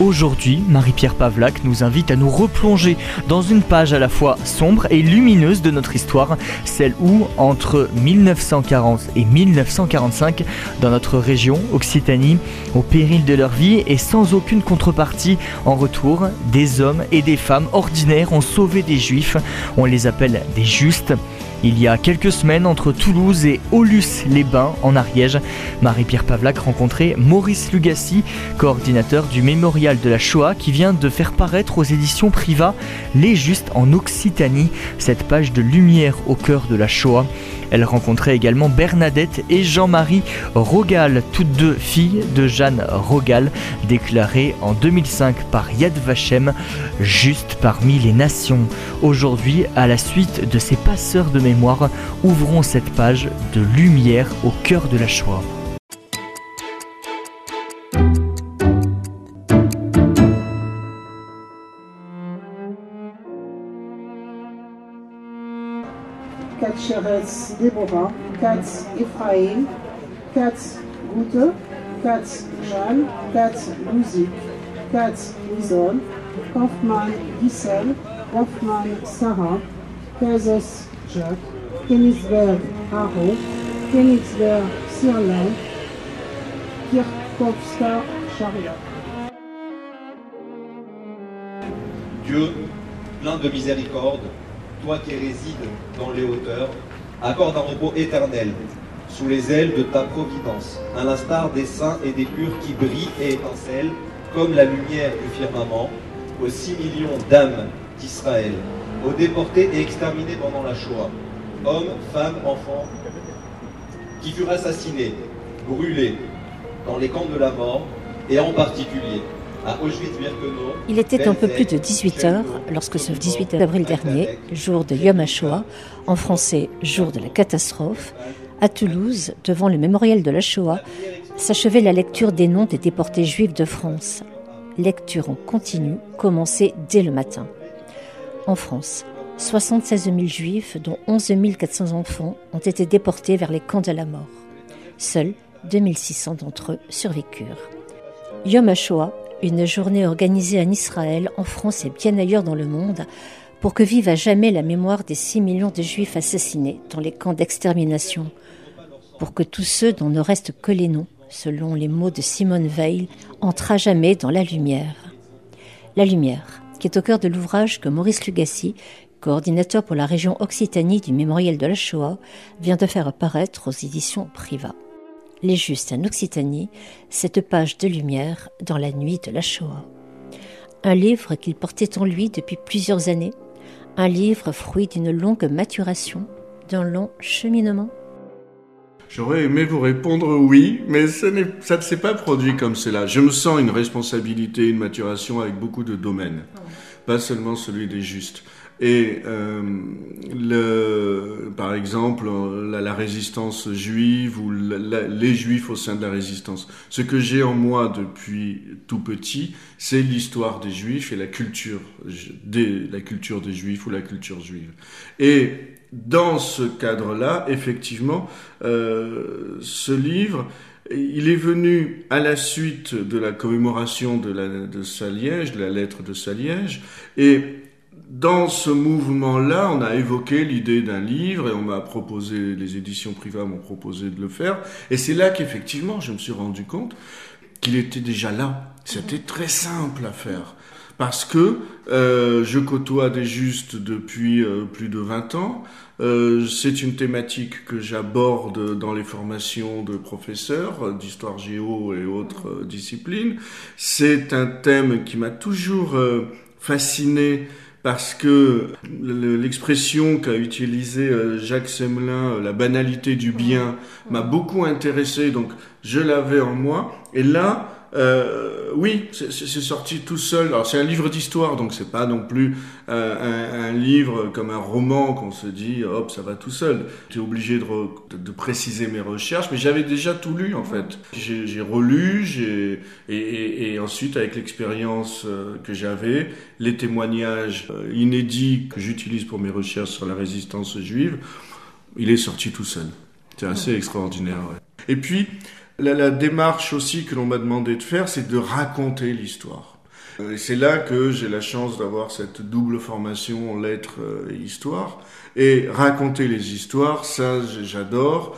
Aujourd'hui, Marie-Pierre Pavlac nous invite à nous replonger dans une page à la fois sombre et lumineuse de notre histoire, celle où, entre 1940 et 1945, dans notre région, Occitanie, au péril de leur vie et sans aucune contrepartie en retour, des hommes et des femmes ordinaires ont sauvé des juifs, on les appelle des justes. Il y a quelques semaines, entre Toulouse et Aulus-les-Bains, en Ariège, Marie-Pierre Pavlac rencontrait Maurice Lugassi, coordinateur du mémorial de la Shoah, qui vient de faire paraître aux éditions Priva Les Justes en Occitanie, cette page de lumière au cœur de la Shoah. Elle rencontrait également Bernadette et Jean-Marie Rogal, toutes deux filles de Jeanne Rogal, déclarées en 2005 par Yad Vashem, juste parmi les nations. Aujourd'hui, à la suite de ces passeurs de mémoire, ouvrons cette page de lumière au cœur de la Shoah. Katz Sheretz Deborah, Katz Ephraim, Katz Gute, Katz Jeanne, Katz Luzik, Katz Lison, Kaufmann Giselle, Hoffmann Sarah, Kazes Haro, Chariot. Dieu, plein de miséricorde, toi qui résides dans les hauteurs, accorde un repos éternel sous les ailes de ta providence, à l'instar des saints et des purs qui brillent et étincellent comme la lumière du firmament, aux six millions d'âmes d'Israël, aux déportés et exterminés pendant la Shoah, hommes, femmes, enfants, qui furent assassinés, brûlés dans les camps de la mort, et en particulier il était un peu plus de 18 heures lorsque ce 18 avril dernier, jour de Yom HaShoah, en français jour de la catastrophe, à Toulouse, devant le mémorial de la Shoah, s'achevait la lecture des noms des déportés juifs de France. Lecture en continu commencée dès le matin. En France, 76 000 juifs, dont 11 400 enfants, ont été déportés vers les camps de la mort. Seuls 2600 d'entre eux survécurent. Yom HaShoah une journée organisée en Israël, en France et bien ailleurs dans le monde, pour que vive à jamais la mémoire des 6 millions de juifs assassinés dans les camps d'extermination, pour que tous ceux dont ne restent que les noms, selon les mots de Simone Veil, entrent à jamais dans la lumière. La lumière, qui est au cœur de l'ouvrage que Maurice Lugassi, coordinateur pour la région Occitanie du Mémorial de la Shoah, vient de faire apparaître aux éditions Priva. Les Justes en Occitanie, cette page de lumière dans la nuit de la Shoah. Un livre qu'il portait en lui depuis plusieurs années, un livre fruit d'une longue maturation, d'un long cheminement. J'aurais aimé vous répondre oui, mais ça, ça ne s'est pas produit comme cela. Je me sens une responsabilité, une maturation avec beaucoup de domaines, pas seulement celui des justes. Et euh, le, par exemple, la, la, résistance juive ou les juifs au sein de la résistance. Ce que j'ai en moi depuis tout petit, c'est l'histoire des juifs et la culture des, la culture des juifs ou la culture juive. Et dans ce cadre-là, effectivement, euh, ce livre, il est venu à la suite de la commémoration de, la, de Saliège, de la lettre de Saliège, et dans ce mouvement-là, on a évoqué l'idée d'un livre et on m'a proposé, les éditions privées m'ont proposé de le faire. Et c'est là qu'effectivement, je me suis rendu compte qu'il était déjà là. C'était très simple à faire. Parce que euh, je côtoie des justes depuis euh, plus de 20 ans. Euh, c'est une thématique que j'aborde dans les formations de professeurs d'histoire géo et autres disciplines. C'est un thème qui m'a toujours fasciné parce que l'expression qu'a utilisée euh, Jacques Semelin, euh, la banalité du bien, m'a beaucoup intéressé, donc je l'avais en moi. Et là, euh, oui, c'est sorti tout seul. Alors c'est un livre d'histoire, donc c'est pas non plus euh, un, livre comme un roman qu'on se dit hop ça va tout seul. J'étais obligé de, préciser mes recherches, mais j'avais déjà tout lu en fait. J'ai relu, j'ai et, et, ensuite avec l'expérience euh, que j'avais, les témoignages inédits que j'utilise pour mes recherches sur la résistance juive, il est sorti tout seul. C'est assez extraordinaire. Et puis la, démarche aussi que l'on m'a demandé de faire, c'est de raconter l'histoire. Euh, et c'est là que j'ai la chance d'avoir cette double formation en lettres et histoire. Et raconter les histoires, ça j'adore.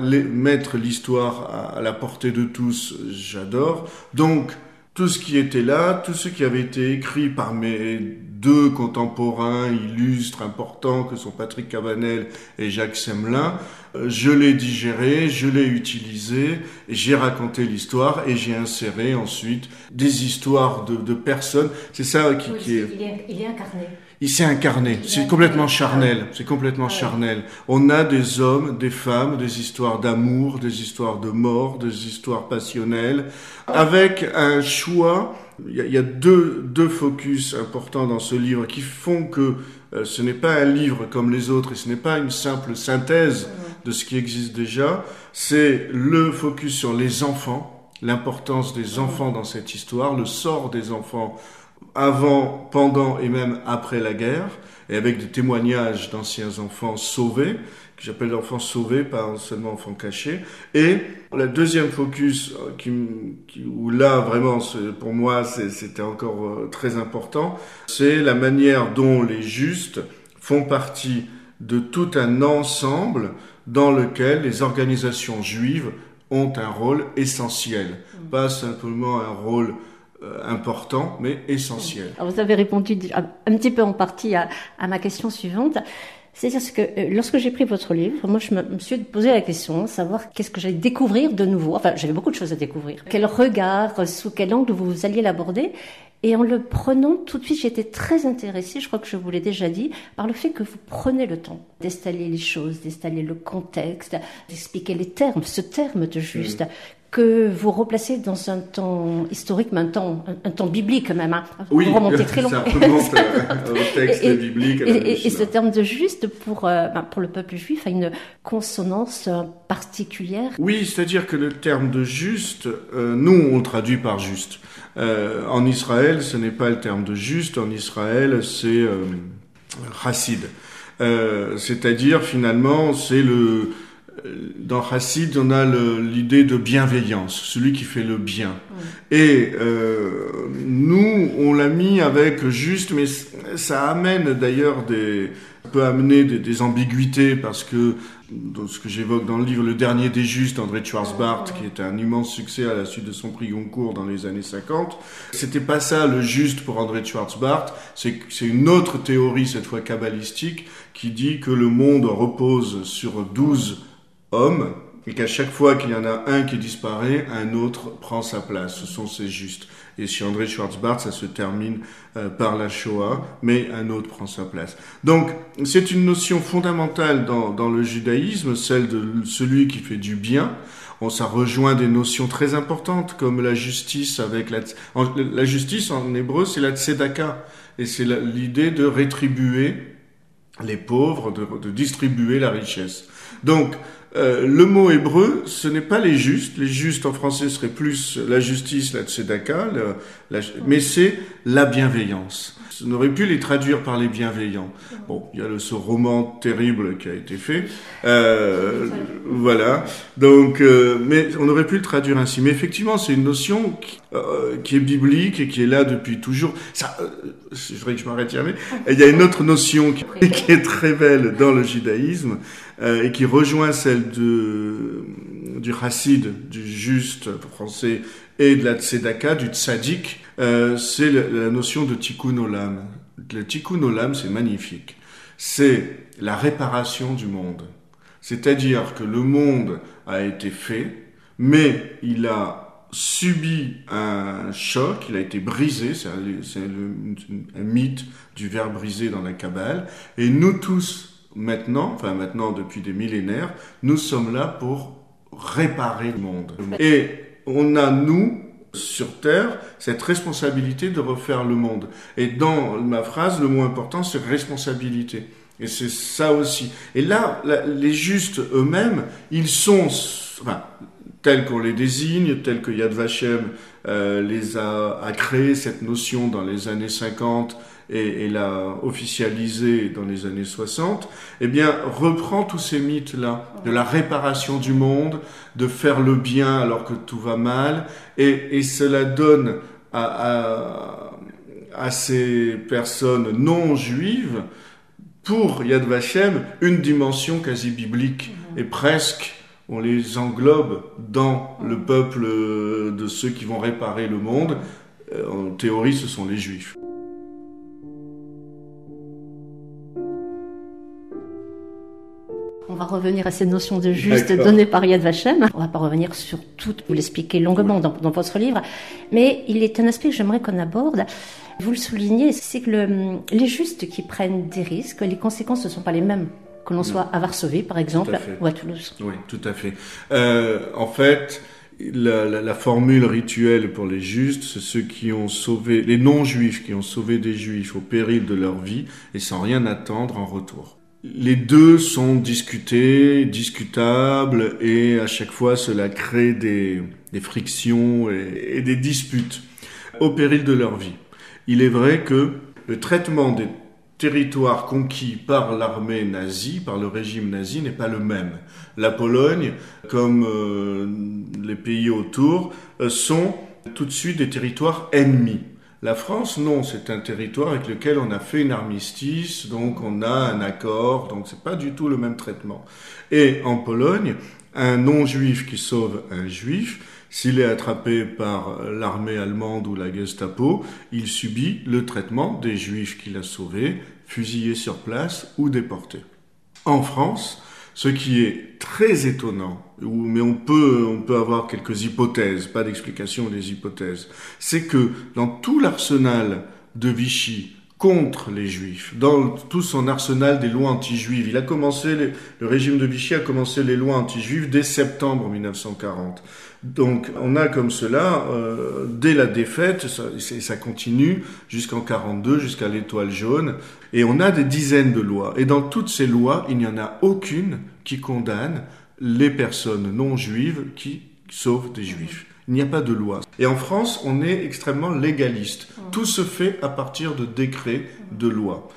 Mettre l'histoire à la portée de tous, j'adore. Donc, tout ce qui était là, tout ce qui avait été écrit par mes deux contemporains illustres, importants, que sont Patrick Cabanel et Jacques Semelin, euh, je l'ai digéré, je l'ai utilisé, j'ai raconté l'histoire et j'ai inséré ensuite des histoires de, de personnes. C'est ça qui, qui est... Il est, il est incarné. Il s'est incarné. C'est complètement charnel. C'est complètement charnel. On a des hommes, des femmes, des histoires d'amour, des histoires de mort, des histoires passionnelles, avec un choix. Il y a, deux, deux focus importants dans ce livre qui font que euh, ce n'est pas un livre comme les autres et ce n'est pas une simple synthèse de ce qui existe déjà. C'est le focus sur les enfants, l'importance des enfants dans cette histoire, le sort des enfants avant, pendant et même après la guerre, et avec des témoignages d'anciens enfants sauvés, que j'appelle enfants sauvés, pas seulement enfants cachés. Et la deuxième focus, euh, qui, qui, où là vraiment, pour moi, c'était encore euh, très important, c'est la manière dont les justes font partie de tout un ensemble dans lequel les organisations juives ont un rôle essentiel, pas simplement un rôle euh, important, mais essentiel. vous avez répondu un petit peu en partie à, ma question suivante. C'est-à-dire que euh, lorsque j'ai pris votre livre, moi je me, suis posé la question, savoir qu'est-ce que j'allais découvrir de nouveau. Enfin, j'avais beaucoup de choses à découvrir. Quel regard, sous quel angle vous alliez l'aborder. Et en le prenant, tout de suite, j'étais très intéressée, je crois que je vous l'ai déjà dit, par le fait que vous prenez le temps d'installer les choses, d'installer le contexte, d'expliquer les termes, ce terme de juste, que vous replacez dans un temps historique, mais un temps, un, temps biblique même. Hein. Oui, vous remontez très loin. ça remonte euh, au texte et, biblique. Et, et, ce terme de juste, pour, euh, ben, pour le peuple juif, a une consonance euh, particulière. Oui, c'est-à-dire que le terme de juste, nous, on le traduit par juste. en Israël, ce n'est pas le terme de juste. En Israël, c'est chassid. c'est-à-dire, finalement, c'est le dans Hassid, on a l'idée de bienveillance, celui qui fait le bien. Mm. Et euh, nous, on l'a mis avec juste, mais ça amène d'ailleurs des peut amener des, des, ambiguïtés parce que dans ce que j'évoque dans le livre Le Dernier des Justes, André Schwarzbart, qui était un immense succès à la suite de son prix Goncourt dans les années 50, c'était pas ça le juste pour André Schwarzbart, c'est une autre théorie, cette fois kabbalistique, qui dit que le monde repose sur 12 hommes et qu'à chaque fois qu'il y en a un qui disparaît, un autre prend sa place. Ce sont ces justes. Et chez André Schwarzbart, ça se termine euh, par la Shoah, mais un autre prend sa place. Donc, c'est une notion fondamentale dans, dans, le judaïsme, celle de celui qui fait du bien. On, ça rejoint des notions très importantes comme la justice avec la... En, la justice en hébreu, c'est la tzedaka. Et c'est l'idée de rétribuer les pauvres, de, de distribuer la richesse. Donc, euh, le mot hébreu, ce n'est pas les justes. Les justes en français seraient plus la justice, la tzedaka, mais c'est la bienveillance. On aurait pu les traduire par les bienveillants. Bon, il y a le, ce roman terrible qui a été fait. Euh, voilà. Donc, euh, mais on aurait pu le traduire ainsi. Mais effectivement, c'est une notion qui, qui, est biblique et qui est là depuis toujours. Ça, je voudrais que je m'arrête jamais. Il y a une autre notion qui est très belle dans le judaïsme euh, et qui rejoint celle de, du chassid, du juste français, et de la tzedaka, du tzadik, euh, c'est la, notion de tikkun olam. Le tikkun olam, c'est magnifique. C'est la réparation du monde. C'est-à-dire que le monde a été fait, mais il a subi un choc, il a été brisé, c'est un, mythe du verre brisé dans la Kabbale, et nous tous, maintenant, enfin maintenant depuis des millénaires, nous sommes là pour réparer le monde. Et on a, nous, sur Terre cette responsabilité de refaire le monde. Et dans ma phrase, le mot important, c'est responsabilité. Et c'est ça aussi. Et là, les justes eux-mêmes, ils sont, enfin, tels qu'on les désigne, tels que Yad Vashem euh, les a, a créé cette notion dans les années 50 et, l'a officialisé dans les années 60, eh bien, reprend tous ces mythes-là, de la réparation du monde, de faire le bien alors que tout va mal, et, cela donne à ces personnes non juives pour Yad Vashem une dimension quasi biblique et presque on les englobe dans le peuple de ceux qui vont réparer le monde. Euh, en théorie, ce sont les juifs. Va revenir à cette notion de juste donnée par Yad Vashem. On va pas revenir sur tout, vous l'expliquez longuement dans, dans, votre livre, mais il est un aspect que j'aimerais qu'on aborde. Vous le soulignez, c'est que le, les justes qui prennent des risques, les conséquences ne sont pas les mêmes que l'on soit à Varsovie, par exemple, ou à Toulouse. Oui, tout à fait. Euh, en fait, la, la, la, formule rituelle pour les justes, c'est ceux qui ont sauvé, les non-juifs qui ont sauvé des juifs au péril de leur vie et sans rien attendre en retour. Les deux sont discutés, discutables, et à chaque fois cela crée des, frictions et, et des disputes au péril de leur vie il est vrai que le traitement des territoires conquis par l'armée nazie, par le régime nazi, n'est pas le même. La Pologne, comme euh, les pays autour, euh, sont tout de suite des territoires ennemis. La France, non, c'est un territoire avec lequel on a fait une armistice, donc on a un accord, donc c'est pas du tout le même traitement. Et en Pologne, un non-juif qui sauve un juif, s'il est attrapé par l'armée allemande ou la Gestapo, il subit le traitement des juifs qu'il a sauvés, fusillés sur place ou déportés. En France, ce qui est très étonnant, mais on peut, on peut avoir quelques hypothèses, pas d'explication des hypothèses, c'est que dans tout l'arsenal de Vichy contre les juifs, dans tout son arsenal des lois anti-juives. Il a commencé, le régime de Vichy a commencé les lois anti-juives dès septembre 1940. Donc on a comme cela, euh, dès la défaite, ça, ça continue jusqu'en 42, jusqu'à l'étoile jaune, et on a des dizaines de lois. Et dans toutes ces lois, il n'y en a aucune qui condamne les personnes non juives qui sauvent des juifs. Il n'y a pas de loi. Et en France, on est extrêmement légaliste. Tout se fait à partir de décrets, de lois.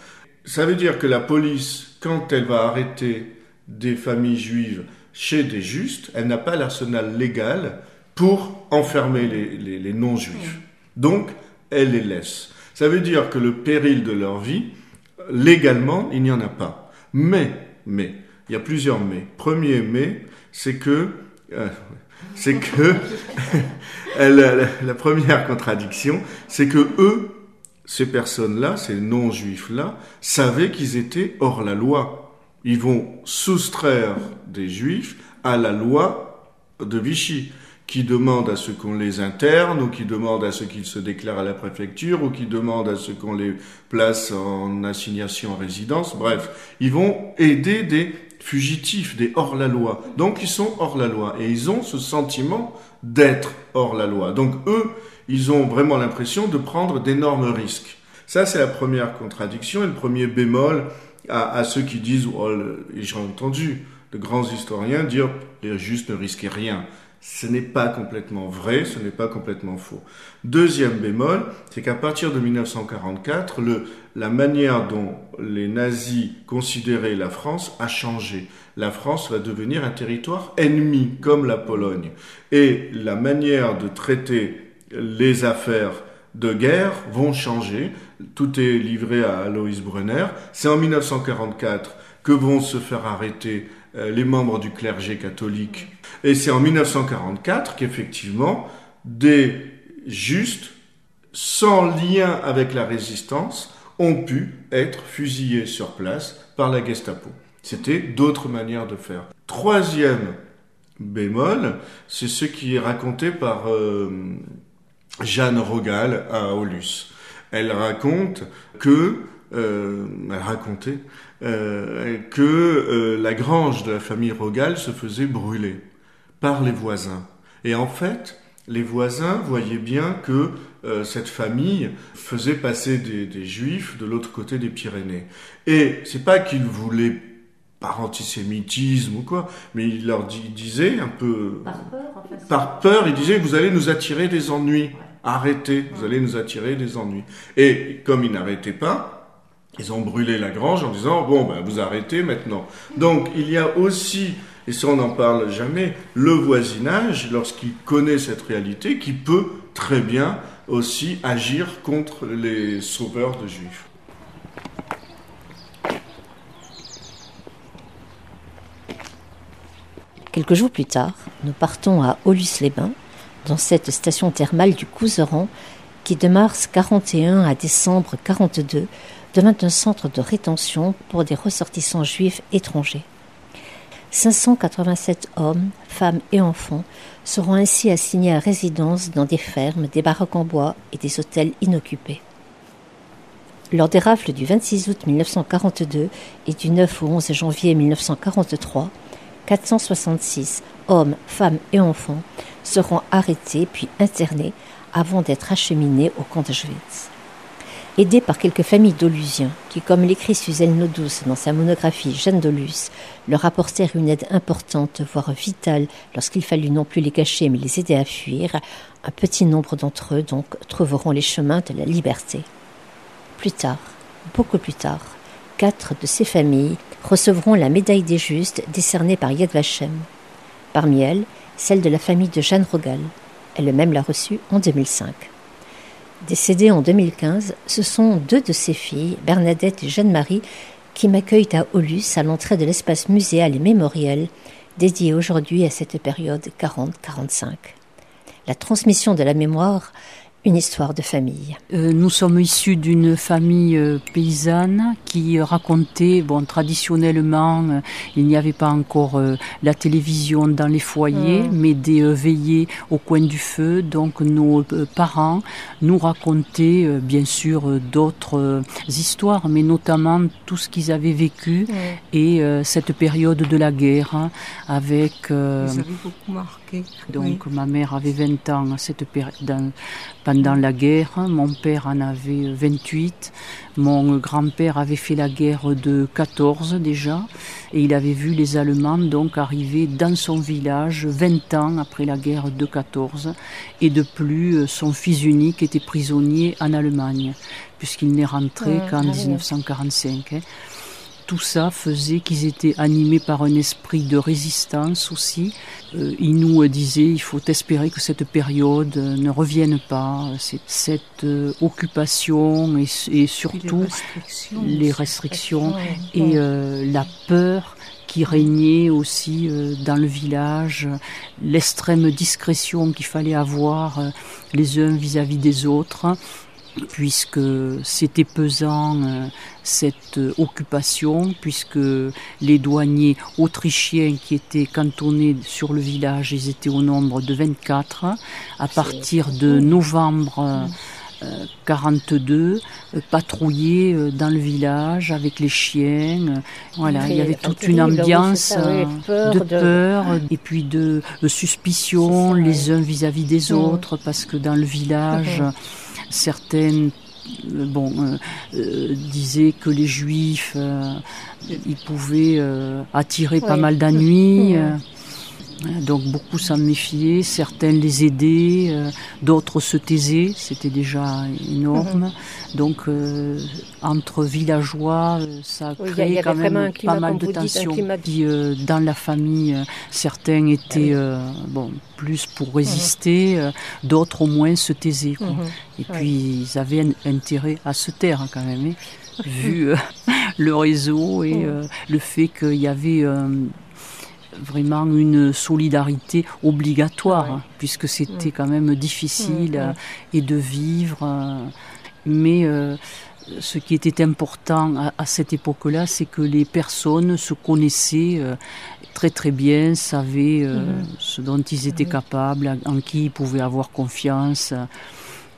Ça veut dire que la police, quand elle va arrêter des familles juives, chez des justes, elle n'a pas l'arsenal légal pour enfermer les, les, non-juifs. Donc, elle les laisse. Ça veut dire que le péril de leur vie, légalement, il n'y en a pas. Mais, mais, il y a plusieurs mais. Premier mais, c'est que, euh, c'est que, la, la, première contradiction, c'est que eux, ces personnes-là, ces non-juifs-là, savaient qu'ils étaient hors la loi. Ils vont soustraire des juifs à la loi de Vichy, qui demande à ce qu'on les interne, ou qui demande à ce qu'ils se déclarent à la préfecture, ou qui demande à ce qu'on les place en assignation en résidence. Bref, ils vont aider des fugitifs, des hors-la-loi. Donc ils sont hors-la-loi, et ils ont ce sentiment d'être hors-la-loi. Donc eux, ils ont vraiment l'impression de prendre d'énormes risques. Ça, c'est la première contradiction, et le premier bémol à, ceux qui disent, oh, j'ai entendu de grands historiens dire, les justes ne risquaient rien. Ce n'est pas complètement vrai, ce n'est pas complètement faux. Deuxième bémol, c'est qu'à partir de 1944, le, la manière dont les nazis considéraient la France a changé. La France va devenir un territoire ennemi, comme la Pologne. Et la manière de traiter les affaires de guerre vont changer. Tout est livré à Alois Brunner. C'est en 1944 que vont se faire arrêter euh, les membres du clergé catholique. Et c'est en 1944 qu'effectivement, des justes, sans lien avec la résistance, ont pu être fusillés sur place par la Gestapo. C'était d'autres manières de faire. Troisième bémol, c'est ce qui est raconté par euh, Jeanne Rogal à Aulus. Elle raconte que, euh, elle racontait euh, que euh, la grange de la famille Rogal se faisait brûler par les voisins. Et en fait, Les voisins voyaient bien que euh, cette famille faisait passer des, juifs de l'autre côté des Pyrénées. Et c'est pas qu'ils voulaient par antisémitisme ou quoi, mais il leur disait un peu... Par peur, Par peur, il disait, vous allez nous attirer des ennuis. Arrêtez, vous allez nous attirer des ennuis. Et comme ils n'arrêtaient pas, ils ont brûlé la grange en disant, bon, ben, vous arrêtez maintenant. Donc, il y a aussi et ça on n'en parle jamais, le voisinage, lorsqu'il connaît cette réalité, qui peut très bien aussi agir contre les sauveurs de juifs. Quelques jours plus tard, nous partons à Aulus-les-Bains, dans cette station thermale du Couseran, qui de mars 41 à décembre 42 devint un centre de rétention pour des ressortissants juifs étrangers. 587 hommes, femmes et enfants seront ainsi assignés à résidence dans des fermes, des baraques en bois et des hôtels inoccupés. Lors des rafles du 26 août 1942 et du 9 au 11 janvier 1943, 466 hommes, femmes et enfants seront arrêtés puis internés avant d'être acheminés au camp d'Auschwitz. Aidé par quelques familles d'Olusiens, qui, comme l'écrit Suzanne Nodous dans sa monographie Jeanne d'Olus, leur apportèrent une aide importante, voire vitale, lorsqu'il fallut non plus les cacher mais les aider à fuir, un petit nombre d'entre eux donc trouveront les chemins de la liberté. Plus tard, beaucoup plus tard, quatre de ces familles recevront la médaille des justes décernée par Yad Vashem. Parmi elles, celle de la famille de Jeanne Rogal. Elle-même l'a reçue en 2005. Décédée en 2015, ce sont deux de ses filles, Bernadette et Jeanne-Marie, qui m'accueillent à Aulus à l'entrée de l'espace muséal et mémoriel dédié aujourd'hui à cette période 40-45. La transmission de la mémoire une histoire de famille. Euh, nous sommes issus d'une famille euh, paysanne qui racontait, bon, traditionnellement, euh, il n'y avait pas encore la télévision dans les foyers, mm. mais des veillées au coin du feu. Donc nos parents nous racontaient, bien sûr, d'autres histoires, mais notamment tout ce qu'ils avaient vécu mm. et cette période de la guerre hein, avec. Vous avez beaucoup marqué. Donc ma mère avait 20 ans à cette période pendant la guerre. Mon père en avait 28. Mon grand-père avait fait la guerre de 14 déjà. Et il avait vu les Allemands donc arriver dans son village 20 ans après la guerre de 14. Et de plus, son fils unique était prisonnier en Allemagne, puisqu'il n'est rentré qu'en 1945 tout ça faisait qu'ils étaient animés par un esprit de résistance aussi. Euh, ils nous disaient il faut espérer que cette période ne revienne pas, cette euh, occupation et, surtout les restrictions, et euh, la peur qui régnait aussi dans le village, l'extrême discrétion qu'il fallait avoir les uns vis à -vis des autres puisque c'était pesant euh, cette euh, occupation, puisque les douaniers autrichiens qui étaient cantonnés sur le village, ils étaient au nombre de 24. À partir de novembre 42, euh, patrouillaient dans le village avec les chiens. Voilà, il y avait toute une ambiance de peur et puis de, suspicion les uns vis-à-vis des autres, parce que dans le village, certaines euh, bon, euh, euh, disaient que les juifs, ils pouvaient attirer pas mal d'ennuis. Donc beaucoup s'en méfiaient, certains les aidaient, euh, d'autres se taisaient, c'était déjà énorme. Mhm. Donc euh, entre villageois, euh, ça a créé quand même pas mal de tensions. dans la famille, certains étaient bon plus pour mhm. résister, d'autres au moins se taisaient. Mhm. Et puis ils avaient intérêt à se taire quand même, hein, vu le réseau et le fait qu'il y avait vraiment une solidarité obligatoire, puisque c'était quand même difficile mm. et de vivre. Euh, mais euh, ce qui était important à, cette époque-là, c'est que les personnes se connaissaient euh, très très bien, savaient ce dont ils étaient capables, en qui ils pouvaient avoir confiance.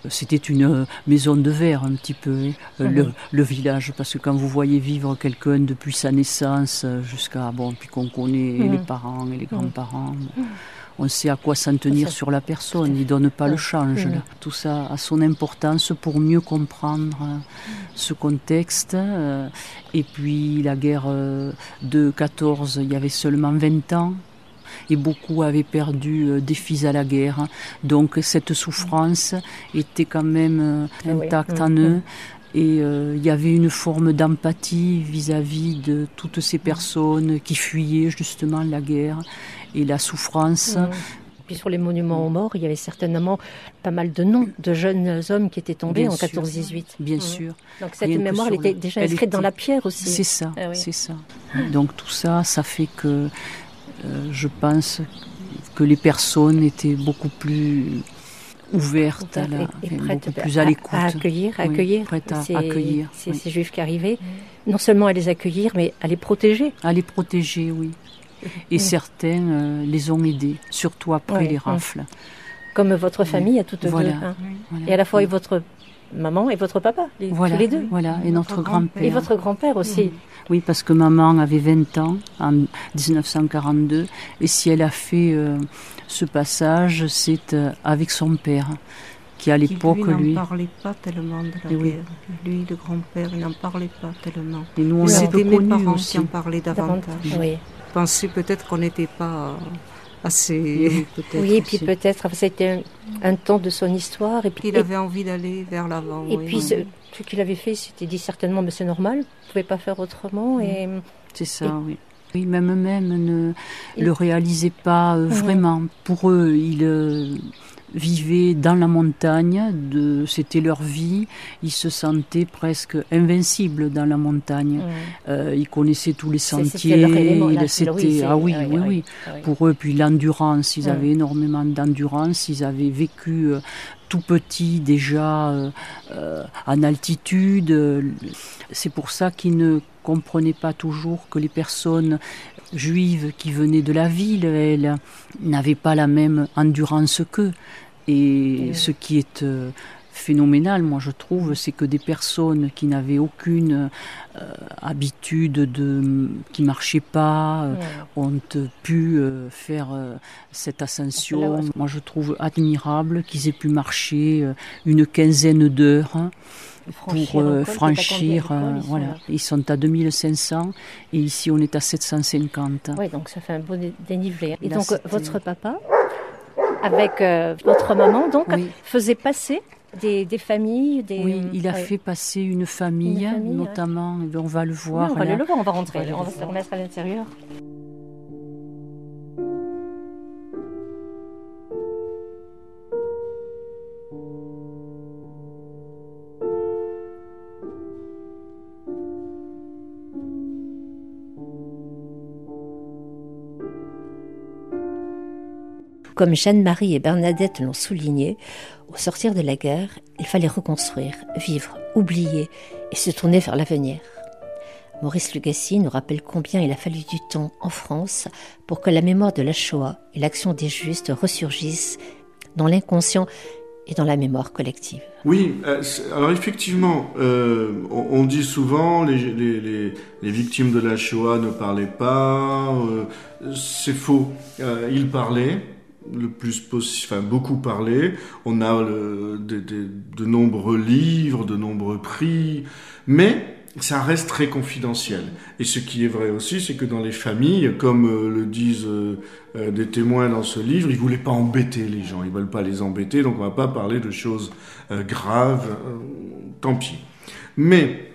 C'était une euh, maison de verre un petit peu, hein, le, le, village, parce que quand vous voyez vivre quelqu'un depuis sa naissance jusqu'à, bon, puis qu'on connaît les parents et les grands-parents, on sait à quoi s'en tenir sur la personne. Il donne pas le change. Là. Tout ça a son importance pour mieux comprendre euh, ce contexte. Euh, et puis la guerre euh, de 14, il y avait seulement 20 ans. Et beaucoup avaient perdu des fils à la guerre. Donc cette souffrance était quand même ah intacte en eux. Et il y avait une forme d'empathie vis-à-vis de toutes ces personnes qui fuyaient justement la guerre et la souffrance. Puis sur les monuments aux morts, il y avait certainement pas mal de noms de jeunes hommes qui étaient tombés en 14-18. Bien sûr. Donc cette mémoire, elle était déjà inscrite dans la pierre aussi. C'est ça, ah c'est ça. Donc tout ça, ça fait que euh, je pense que les personnes étaient beaucoup plus ouvertes à la, et, beaucoup plus à l'écoute. À, accueillir, à accueillir. Prêtes à accueillir. Ces, juifs qui arrivaient, non seulement à les accueillir, mais à les protéger. À les protéger, oui et certains euh, les ont aidés, surtout après les rafles. Comme votre famille à toutes voilà. deux. Hein. Et à la fois votre maman et votre papa, les, voilà, tous les deux. Voilà, et notre grand-père. et votre grand-père aussi. Oui, parce que maman avait 20 ans en 1942, et si elle a fait euh, ce passage, c'est euh, avec son père qui à l'époque lui n'en parlait pas tellement de la guerre. Lui, le grand-père, il n'en parlait pas tellement. Et nous, on C'était mes parents qui en parlaient davantage. Oui pensais peut-être qu'on n'était pas assez. Oui, et puis peut-être c'était un, temps de son histoire. Et puis il avait envie d'aller vers l'avant. Et puis ce, qu'il avait fait, c'était dit certainement, mais c'est normal, vous pouvez pas faire autrement. Et c'est ça, oui. Oui, même même ne le réalisait pas euh, vraiment. Pour eux, il euh, vivaient dans la montagne, de, c'était leur vie, ils se sentaient presque invincibles dans la montagne. Euh, ils connaissaient tous les sentiers. C'était ah oui, oui, oui, Pour eux, puis l'endurance, ils avaient énormément d'endurance, ils avaient vécu euh, tout petit déjà euh, en altitude. C'est pour ça qu'ils ne comprenaient pas toujours que les personnes juives qui venaient de la ville, elles n'avaient pas la même endurance qu'eux. Et ce qui est euh, phénoménal, moi je trouve, c'est que des personnes qui n'avaient aucune euh, habitude de, qui marchaient pas, euh, ont pu faire cette ascension. Moi je trouve admirable qu'ils aient pu marcher une quinzaine d'heures. Hein, pour franchir, voilà. Ils sont à 2500 et ici on est à 750. Oui, donc ça fait un beau dénivelé. Et donc votre papa, avec euh, votre maman, donc, faisait passer des, familles des... Oui, il a fait passer une famille, notamment, on va le voir. on va le voir, on va rentrer, on va se remettre à l'intérieur. Comme Jeanne-Marie et Bernadette l'ont souligné, au sortir de la guerre, il fallait reconstruire, vivre, oublier et se tourner vers l'avenir. Maurice Lugassi nous rappelle combien il a fallu du temps en France pour que la mémoire de la Shoah et l'action des justes ressurgissent dans l'inconscient et dans la mémoire collective. Oui, euh, alors effectivement, euh, on, dit souvent les, les, victimes de la Shoah ne parlaient pas, euh, c'est faux, ils parlaient, le plus possible, enfin beaucoup parlé. On a de, nombreux livres, de nombreux prix, mais ça reste très confidentiel. Et ce qui est vrai aussi, c'est que dans les familles, comme euh, le disent euh, euh, des témoins dans ce livre, ils voulaient pas embêter les gens, ils veulent pas les embêter, donc on va pas parler de choses graves, tant pis. Mais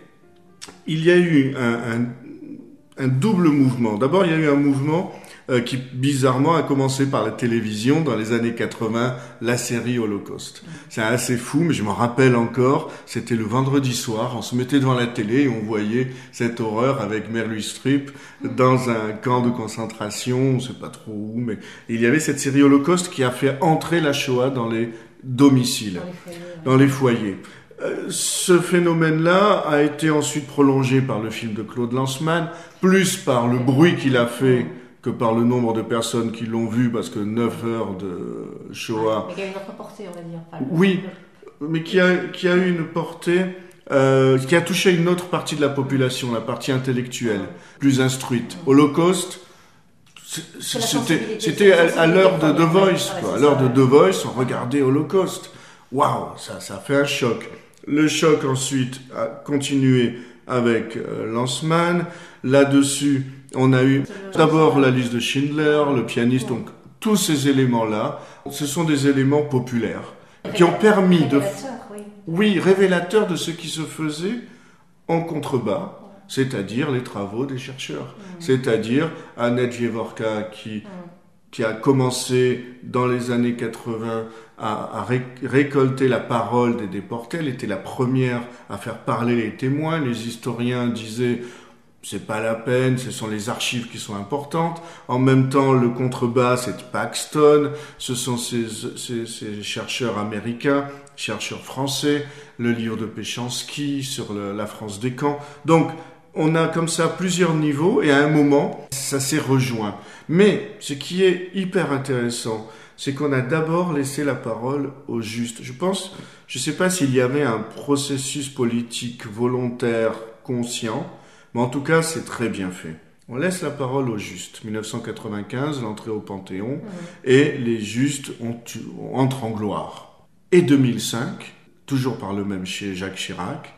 il y a eu un double mouvement. D'abord, il y a eu un mouvement euh, qui bizarrement a commencé par la télévision dans les années 80, la série Holocauste. C'est assez fou, mais je m'en rappelle encore, c'était le vendredi soir, on se mettait devant la télé et on voyait cette horreur avec Meryl Streep dans un camp de concentration, on sait pas trop où, mais il y avait cette série Holocauste qui a fait entrer la Shoah dans les domiciles, dans les foyers. Euh, ce phénomène-là a été ensuite prolongé par le film de Claude Lanzmann, plus par le bruit qu'il a fait que par le nombre de personnes qui l'ont vu, parce que 9 heures de Shoah. Mais qui a une autre portée, on va dire. oui, mais qui a, qui a eu une portée. Euh, qui a touché une autre partie de la population, la partie intellectuelle, plus instruite. Holocauste, C'était à, l'heure de The Voice, quoi. À l'heure de The Voice, on regardait Holocauste. Waouh, ça, ça fait un choc. Le choc ensuite a continué avec euh, Lanceman. Là-dessus, on a eu d'abord la liste de Schindler, le pianiste, donc tous ces éléments-là, ce sont des éléments populaires qui ont permis de... Oui, révélateurs de ce qui se faisait en contrebas, c'est-à-dire les travaux des chercheurs, mm. c'est-à-dire Annette Jevorka qui, mm. qui a commencé dans les années 80 à, récolter la parole des déportés. Elle était la première à faire parler les témoins. Les historiens disaient c'est pas la peine, ce sont les archives qui sont importantes. En même temps, le contrebas, c'est Paxton, ce sont ces, ces, chercheurs américains, chercheurs français, le livre de Péchanski sur la France des camps. Donc, on a comme ça plusieurs niveaux et à un moment, ça s'est rejoint. Mais ce qui est hyper intéressant, c'est qu'on a d'abord laissé la parole au juste. Je pense, je ne sais pas s'il y avait un processus politique volontaire, conscient, mais en tout cas, c'est très bien fait. On laisse la parole au juste. 1995, l'entrée au Panthéon, et les justes entrent en gloire. Et 2005, toujours par le même chez Jacques Chirac,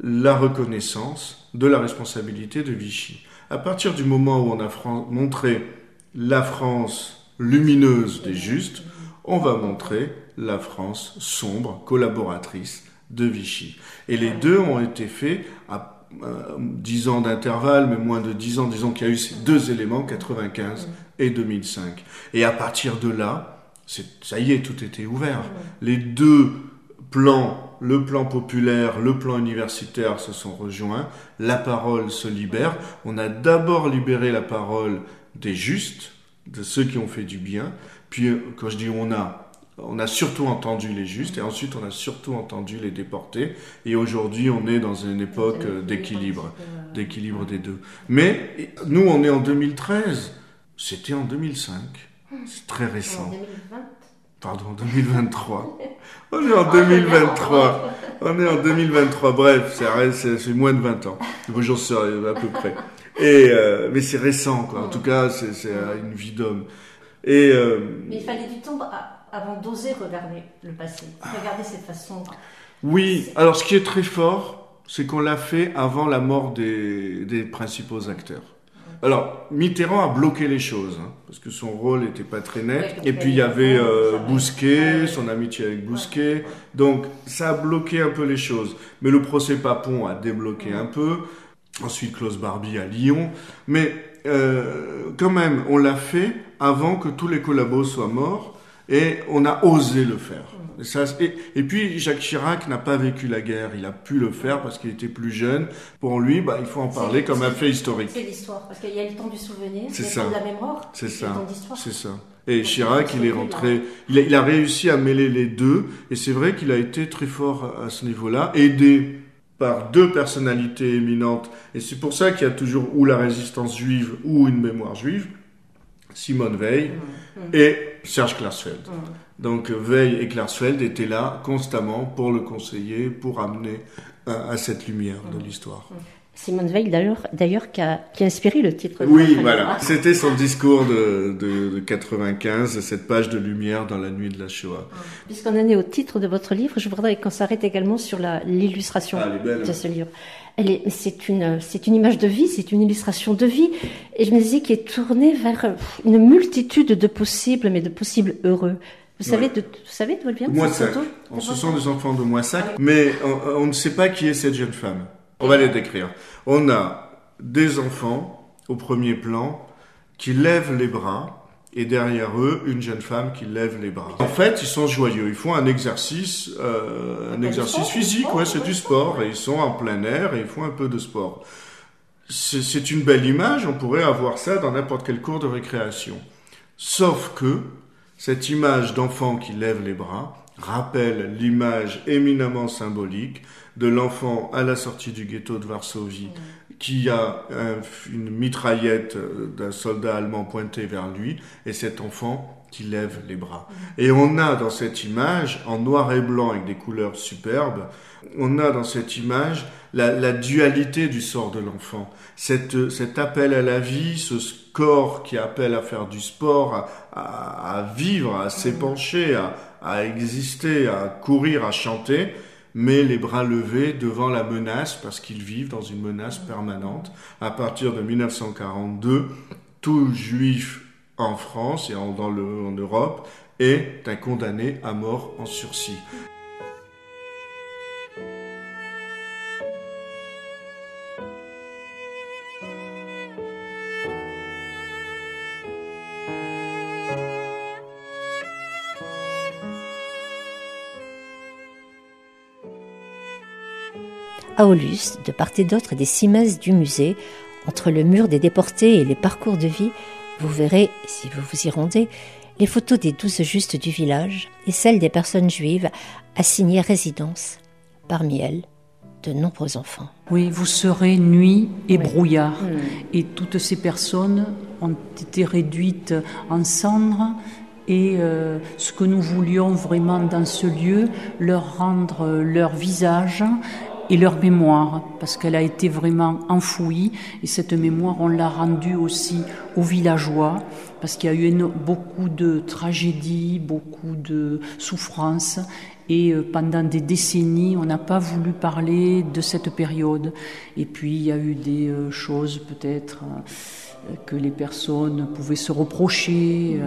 la reconnaissance de la responsabilité de Vichy. À partir du moment où on a montré la France lumineuse des justes, on va montrer la France sombre, collaboratrice de Vichy. Et les deux ont été faits à euh, dix ans d'intervalle, mais moins de dix ans, disons qu'il y a eu ces deux éléments, 95 et 2005. Et à partir de là, ça y est, tout était ouvert. Les deux plans, le plan populaire, le plan universitaire se sont rejoints, la parole se libère. On a d'abord libéré la parole des justes, de ceux qui ont fait du bien. Puis, euh, quand je dis on a, on a surtout entendu les justes et ensuite on a surtout entendu les déportés. Et aujourd'hui, on est dans une époque euh, d'équilibre, d'équilibre des deux. Mais nous, on est en 2013. C'était en 2005. C'est très récent. Pardon, 2023. On est en 2023. On est en 2023. Bref, c'est moins de 20 ans. Sais à peu près. Et, euh, mais c'est récent, quoi. En tout cas, c'est une vie d'homme. Et, euh, mais il fallait du temps avant d'oser regarder le passé, regarder cette façon. Oui, alors ce qui est très fort, c'est qu'on l'a fait avant la mort des, des principaux acteurs. Alors, Mitterrand a bloqué les choses, hein, parce que son rôle n'était pas très net. Et puis il y avait euh, Bousquet, son amitié avec Bousquet. Donc, ça a bloqué un peu les choses. Mais le procès Papon a débloqué un peu ensuite Klaus Barbie à Lyon. Mais euh, quand même, on l'a fait avant que tous les collabos soient morts et on a osé le faire. Et, ça, et, puis Jacques Chirac n'a pas vécu la guerre, il a pu le faire parce qu'il était plus jeune. Pour lui, bah, il faut en parler comme un fait historique. C'est l'histoire, parce qu'il y a le temps du souvenir, il y a le temps de la mémoire, c'est ça. C'est ça. Et Chirac, il est rentré, il a, il a réussi à mêler les deux, et c'est vrai qu'il a été très fort à ce niveau-là, aidé par deux personnalités éminentes, et c'est pour ça qu'il y a toujours ou la résistance juive ou une mémoire juive, Simone Veil mmh, mmh. et Serge Klarsfeld. Mmh. Donc Veil et Klarsfeld étaient là constamment pour le conseiller, pour amener à cette lumière de l'histoire. Simone Veil, d'ailleurs, qui a, qui a inspiré le titre. Oui, voilà. C'était son discours de, de, de, 95, cette page de lumière dans la nuit de la Shoah. Puisqu'on en est au titre de votre livre, je voudrais qu'on s'arrête également sur l'illustration ah, de ce livre. C'est une, c'est une image de vie, c'est une illustration de vie. Et je me disais qui est tournée vers une multitude de possibles, mais de possibles heureux. Vous savez, de, vous savez d'où elle vient Moissac. Ce sont des enfants de Moissac, mais on ne sait pas qui est cette jeune femme. On va les décrire. On a des enfants au premier plan qui lèvent les bras et derrière eux une jeune femme qui lève les bras. En fait, ils sont joyeux. Ils font un exercice, euh, un exercice physique. Ouais, c'est du sport. Et ils sont en plein air et ils font un peu de sport. C'est une belle image. On pourrait avoir ça dans n'importe quel cours de récréation. Sauf que cette image d'enfant qui lève les bras rappelle l'image éminemment symbolique de l'enfant à la sortie du ghetto de Varsovie qui a une mitraillette d'un soldat allemand pointée vers lui et cet enfant qui lève les bras. Et on a dans cette image, en noir et blanc avec des couleurs superbes, on a dans cette image la, dualité du sort de l'enfant. Cet appel à la vie, ce corps qui appelle à faire du sport, à, vivre, à s'épancher, à exister, à courir, à chanter, mais les bras levés devant la menace, parce qu'ils vivent dans une menace permanente. À partir de 1942, tout juif en France et en, Europe est un condamné à mort en sursis. Aulus, de part et d'autre des six messes du musée, entre le mur des déportés et les parcours de vie, vous verrez, si vous vous y rendez, les photos des douze justes du village et celles des personnes juives assignées résidence. Parmi elles, de nombreux enfants. Oui, vous serez nuit et brouillard. Hmm. Et toutes ces personnes ont été réduites en cendres. Et euh, ce que nous voulions vraiment dans ce lieu, leur rendre leur visage et leur mémoire, parce qu'elle a été vraiment enfouie. Et cette mémoire, on l'a rendue aussi aux villageois, parce qu'il y a eu beaucoup de tragédies, beaucoup de souffrances. Et euh, pendant des décennies, on n'a pas voulu parler de cette période. Et puis, il y a eu des euh, choses peut-être euh, que les personnes pouvaient se reprocher.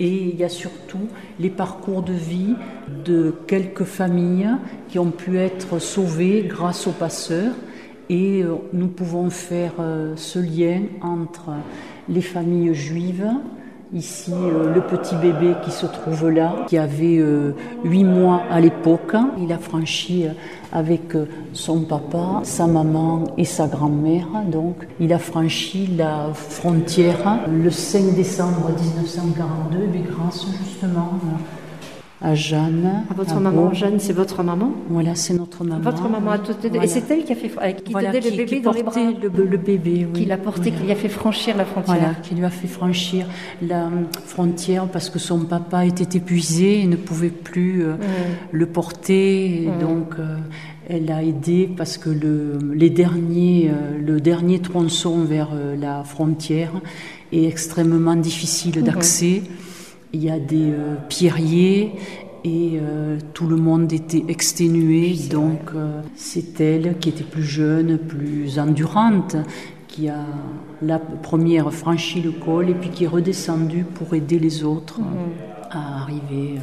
Et il y a surtout les parcours de vie de quelques familles qui ont pu être sauvées grâce aux passeurs. Et nous pouvons faire ce lien entre les familles juives Ici, euh, le petit bébé qui se trouve là, qui avait euh, huit mois à l'époque, il a franchi euh, avec son papa, sa maman et sa grand-mère. Donc, il a franchi la frontière le 5 décembre 1942, mais grâce justement à Jeanne. À votre maman, Jeanne, c'est votre maman Voilà, c'est notre maman. Votre maman a tout Et c'est elle qui a fait, qui voilà, le bébé dans les bras le, bébé, oui. Qui l'a porté, qui lui a fait franchir la frontière. Voilà, qui lui a fait franchir la frontière parce que son papa était épuisé et ne pouvait plus euh, le porter. Et Donc, euh, elle a aidé parce que le, les derniers, euh, le dernier tronçon vers la frontière est extrêmement difficile d'accès. Il y a des euh, pierriers et euh, tout le monde était exténué. Donc euh, c'est elle qui était plus jeune, plus endurante, qui a la première franchi le col et puis qui est redescendue pour aider les autres mhm. à arriver.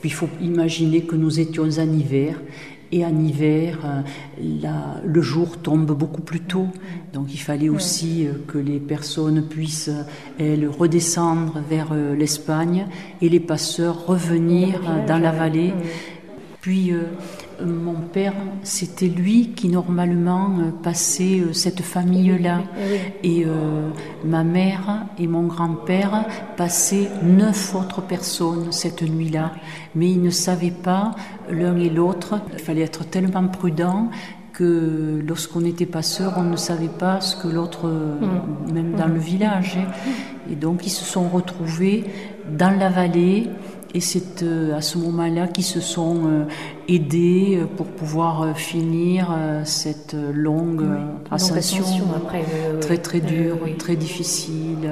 Puis il faut imaginer que nous étions en hiver et en hiver, euh, le jour tombe beaucoup plus tôt. Donc il fallait aussi euh, que les personnes puissent, elles, redescendre vers euh, l'Espagne et les passeurs revenir dans la vallée. Puis mon père, c'était lui qui normalement euh, passait euh, cette famille-là. Et euh, ma mère et mon grand-père passaient neuf autres personnes cette nuit-là. Mais ils ne savaient pas l'un et l'autre. Il fallait être tellement prudent que lorsqu'on n'était pas sœurs, on ne savait pas ce que l'autre, mm. même dans le village. Hein. Et donc ils se sont retrouvés dans la vallée et c'est euh, à ce moment-là qu'ils se sont euh, aidés euh, pour pouvoir finir cette longue ascension, après, très très dure, très difficile.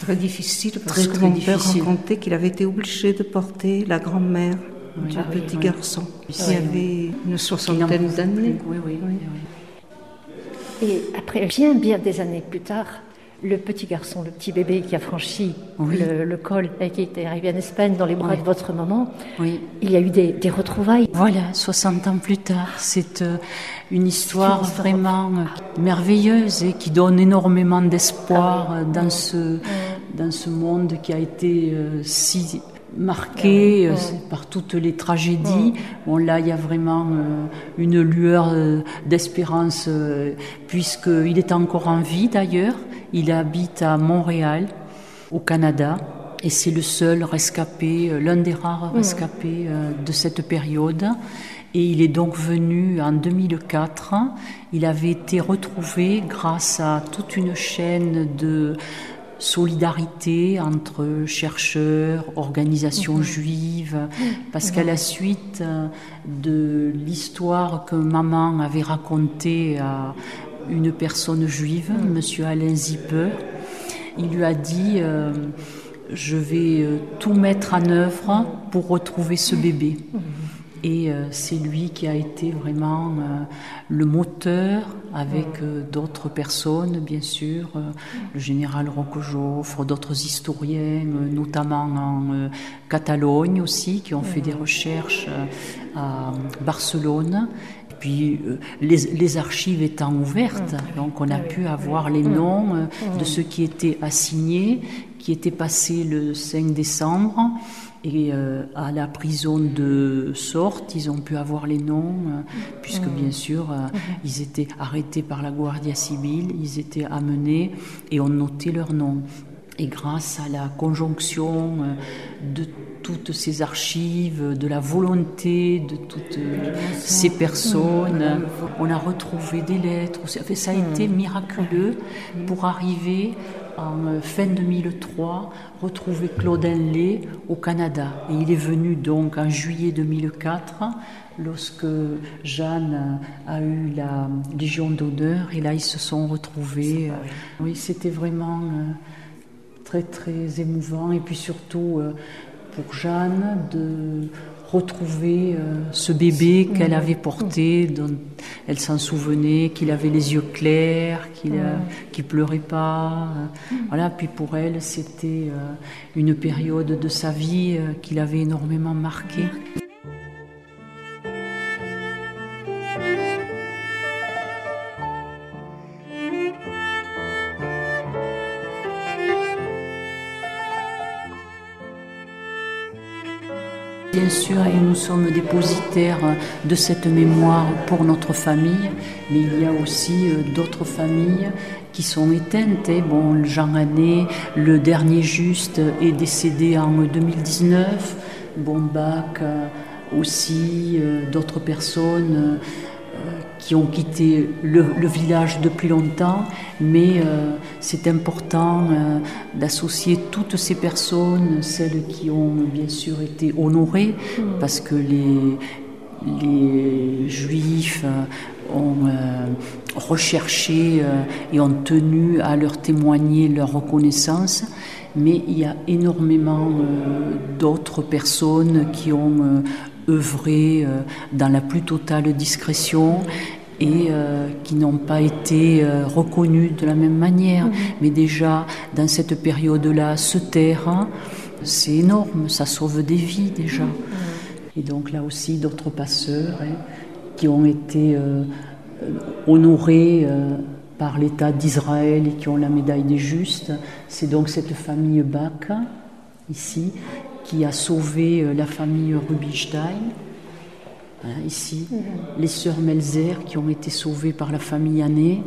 Très difficile parce que mon père racontait qu'il avait été obligé de porter la grand-mère du petit garçon. Il y avait une soixantaine d'années. Oui, oui, oui. Et après, bien, bien des années plus tard, le petit garçon, le petit bébé qui a franchi le, col et qui était arrivé en Espagne dans les bras de votre maman, oui. il y a eu des, retrouvailles. Voilà, 60 ans plus tard, c'est euh, une histoire vraiment euh, merveilleuse et qui donne énormément d'espoir ah euh, dans, ce, dans ce monde qui a été si marqué par toutes les tragédies. Bon, là, il y a vraiment une lueur d'espérance, puisqu'il est encore en vie d'ailleurs. Il habite à Montréal, au Canada, et c'est le seul rescapé, euh, l'un des rares rescapés euh, de cette période. Et il est donc venu en 2004. Il avait été retrouvé grâce à toute une chaîne de solidarité entre chercheurs, organisations mhm. juives, parce qu'à la suite euh, de l'histoire que maman avait racontée à une personne juive, mhm. Monsieur Alain Zipper, il lui a dit euh, je vais euh, tout mettre en œuvre pour retrouver ce bébé. Et euh, c'est lui qui a été vraiment euh, le moteur avec euh, d'autres personnes, bien sûr, le général Roquejoffre, d'autres historiens, notamment en Catalogne aussi, qui ont fait des recherches à Barcelone. Puis les, archives étant ouvertes, donc on a pu avoir les noms de ceux qui étaient assignés, qui étaient passés le 5 décembre et euh, à la prison de Sorte, ils ont pu avoir les noms, euh, puisque bien sûr, euh, ils étaient arrêtés par la Guardia Civile, ils étaient amenés et on notait leurs noms. Et grâce à la conjonction de toutes ces archives, de la volonté de toutes ces personnes, on a retrouvé des lettres. Ça a été miraculeux pour arriver en euh, fin 2003 retrouvé Claude Henley au Canada. Et il est venu donc en juillet 2004 lorsque Jeanne a eu la Légion d'honneur et là ils se sont retrouvés. Oui, c'était vraiment euh, très très émouvant et puis surtout euh, pour Jeanne de retrouver euh, ce bébé qu'elle avait porté, dont elle s'en souvenait, qu'il avait les yeux clairs, qu'il ne pleurait pas. voilà, puis pour elle, c'était euh, une période de sa vie euh, qui l'avait énormément marquée. Bien sûr, et nous sommes dépositaires de cette mémoire pour notre famille, mais il y a aussi euh, d'autres familles qui sont éteintes. Bon, Jean Anné, le dernier juste, est décédé en 2019. Bombac euh, aussi, euh, d'autres personnes qui ont quitté le, village depuis longtemps, mais euh, c'est important euh, d'associer toutes ces personnes, celles qui ont bien sûr été honorées, mm. parce que les, les juifs euh, ont recherché et ont tenu à leur témoigner leur reconnaissance, mais il y a énormément d'autres personnes qui ont œuvré euh, dans la plus totale discrétion et euh, qui n'ont pas été euh, reconnus de la même manière. Mhm. Mais déjà, dans cette période-là, se taire, c'est énorme, ça sauve des vies déjà. Mhm. Et donc là aussi, d'autres passeurs hein, qui ont été honorés par l'État d'Israël et qui ont la médaille des justes. C'est donc cette famille Bach, ici, qui a sauvé euh, la famille Rubinstein. Hein, ici, mhm. les sœurs Melzer qui ont été sauvées par la famille Année.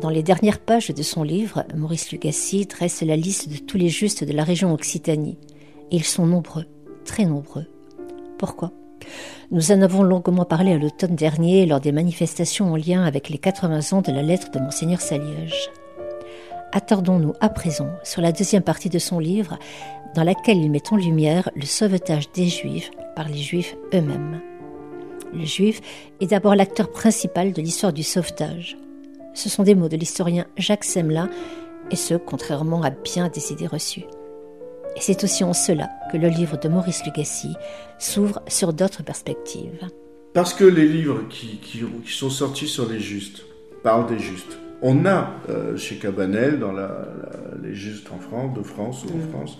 Dans les dernières pages de son livre, Maurice Lugassi dresse la liste de tous les justes de la région Occitanie. Ils sont nombreux, très nombreux. Pourquoi? Nous en avons longuement parlé à l'automne dernier lors des manifestations en lien avec les 80 ans de la lettre de Monseigneur Saliège. Attardons-nous à présent sur la deuxième partie de son livre, dans laquelle il met en lumière le sauvetage des Juifs par les Juifs eux-mêmes. Le Juif est d'abord l'acteur principal de l'histoire du sauvetage. Ce sont des mots de l'historien Jacques Semelin, et ce, contrairement à bien des idées reçues. Et c'est aussi en cela que le livre de Maurice Lugassi s'ouvre sur d'autres perspectives. Parce que les livres qui, sont sortis sur les justes parlent des justes. On a euh, chez Cabanel, dans les justes en France, de France ou en mm. France,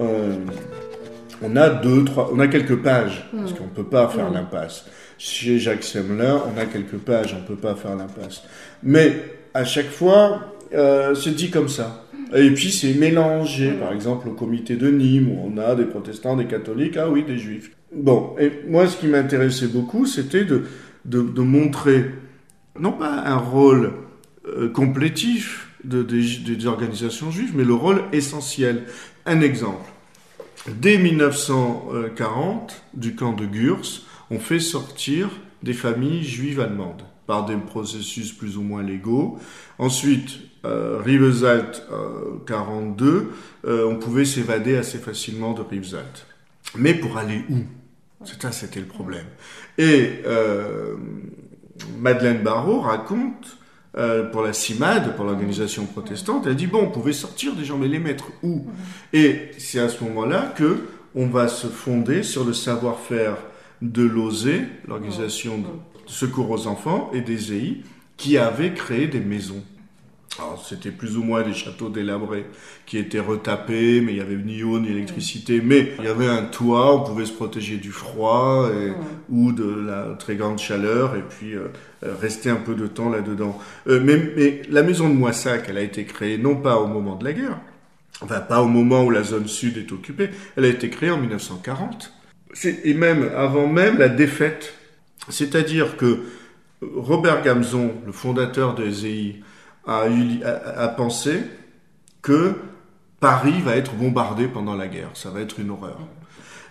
euh, on a deux, trois, on a quelques pages, mm. parce qu'on ne peut pas faire mm. l'impasse. Chez Jacques Semmelin, on a quelques pages, on ne peut pas faire l'impasse. Mais à chaque fois, euh, c'est dit comme ça. Et puis c'est mélangé, par exemple au comité de Nîmes, où on a des protestants, des catholiques, ah oui, des juifs. Bon, et moi ce qui m'intéressait beaucoup, c'était de, de, montrer, non pas un rôle euh, complétif de, des, des, organisations juives, mais le rôle essentiel. Un exemple. dès 1940, du camp de Gurs, on fait sortir des familles juives allemandes par des processus plus ou moins légaux. Ensuite, euh, Rivesalt 42, euh, on pouvait s'évader assez facilement de Rivesalt. Mais pour aller où? Ça, c'était le problème. Et euh, Madeleine Barrault raconte euh, pour la CIMAD, pour l'organisation protestante, elle dit bon, on pouvait sortir des gens, mais les mettre où? Et c'est à ce moment-là que on va se fonder sur le savoir-faire de l'OSE, l'organisation de secours aux enfants, et des EI, qui avait créé des maisons. Alors, c'était plus ou moins des châteaux délabrés qui étaient retapés, mais il y avait ni eau ni électricité, mais il y avait un toit, on pouvait se protéger du froid ou de la très grande chaleur et puis euh, rester un peu de temps là-dedans. Euh, mais, la maison de Moissac, elle a été créée non pas au moment de la guerre, enfin pas au moment où la zone sud est occupée, elle a été créée en 1940. Et même avant même la défaite. C'est-à-dire que Robert Gamzon, le fondateur de SEI, a, pensé que Paris va être bombardé pendant la guerre, ça va être une horreur.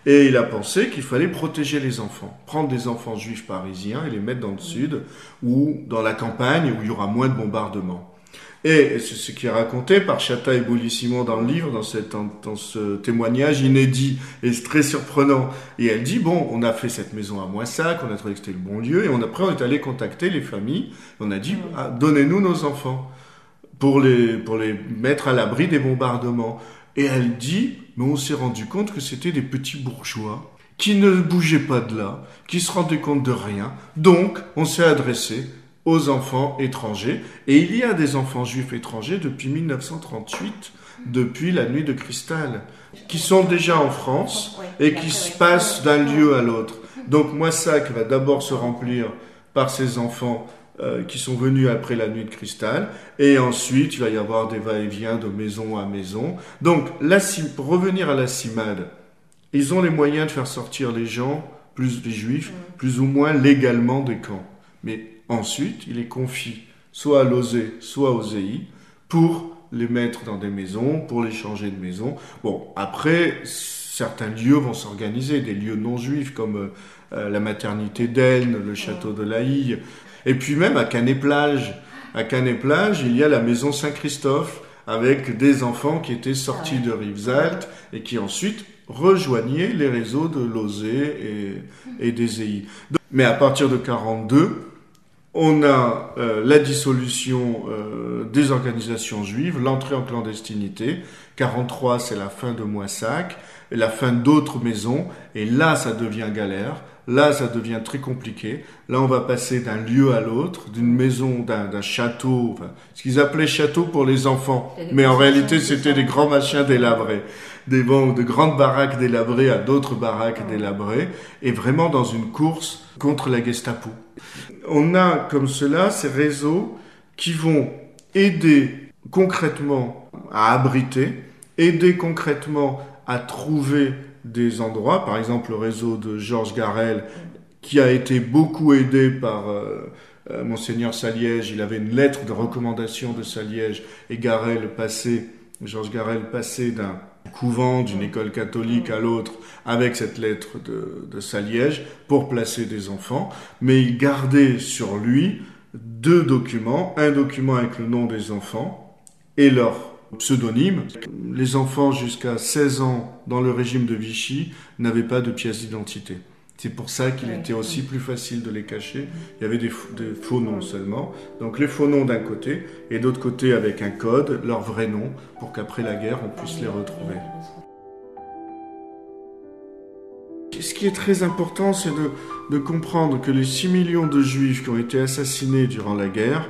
Et il a pensé qu'il fallait protéger les enfants, prendre des enfants juifs parisiens et les mettre dans le sud ou dans la campagne où il y aura moins de bombardements. Et c'est ce qui est raconté par Chata et dans le livre, dans, cette, dans, ce témoignage inédit et très surprenant. Et elle dit, bon, on a fait cette maison à Moissac, on a trouvé que c'était le bon lieu, et on, après on est allé contacter les familles, on a dit, ah, donnez-nous nos enfants pour les, pour les mettre à l'abri des bombardements. Et elle dit, mais on s'est rendu compte que c'était des petits bourgeois qui ne bougeaient pas de là, qui se rendaient compte de rien. Donc, on s'est adressé aux enfants étrangers. Et il y a des enfants juifs étrangers depuis 1938, depuis la nuit de cristal, qui sont déjà en France et qui se passent d'un lieu à l'autre. Donc Moissac va d'abord se remplir par ces enfants euh, qui sont venus après la nuit de cristal, et ensuite il va y avoir des va-et-vient de maison à maison. Donc la, pour revenir à la CIMAD, ils ont les moyens de faire sortir les gens, plus les juifs, plus ou moins légalement des camps. Mais Ensuite, il les confie soit à l'OSE, soit aux EI, pour les mettre dans des maisons, pour les changer de maison. Bon, après, certains lieux vont s'organiser, des lieux non juifs comme euh, la maternité d'Elne, le château de Laï, et puis même à Canet-Plage. À Canet-Plage, il y a la maison Saint-Christophe, avec des enfants qui étaient sortis de Rivesaltes et qui ensuite rejoignaient les réseaux de l'OSE et, et des EI. Mais à partir de 42, on a euh, la dissolution euh, des organisations juives, l'entrée en clandestinité. 43, c'est la fin de Moissac, et la fin d'autres maisons. Et là, ça devient galère. Là, ça devient très compliqué. Là, on va passer d'un lieu à l'autre, d'une maison, d'un château, enfin, ce qu'ils appelaient château pour les enfants. Mais en réalité, c'était des grands machins délabrés. Des, de grandes baraques délabrées à d'autres baraques délabrées. Et vraiment dans une course contre la Gestapo on a comme cela ces réseaux qui vont aider concrètement à abriter, aider concrètement à trouver des endroits, par exemple le réseau de Georges Garel, qui a été beaucoup aidé par euh, euh, monseigneur Saliège, il avait une lettre de recommandation de Saliège, et Garel passait, Georges Garel passait d'un couvent, d'une école catholique à l'autre, avec cette lettre de, de, Saliège pour placer des enfants, mais il gardait sur lui deux documents, un document avec le nom des enfants et leur pseudonyme. Les enfants jusqu'à 16 ans dans le régime de Vichy n'avaient pas de pièce d'identité. C'est pour ça qu'il était aussi plus facile de les cacher. Il y avait des, faux noms seulement. Donc les faux noms d'un côté et d'autre côté avec un code, leur vrai nom, pour qu'après la guerre on puisse les retrouver. Ce qui est très important, c'est de, de comprendre que les 6 millions de juifs qui ont été assassinés durant la guerre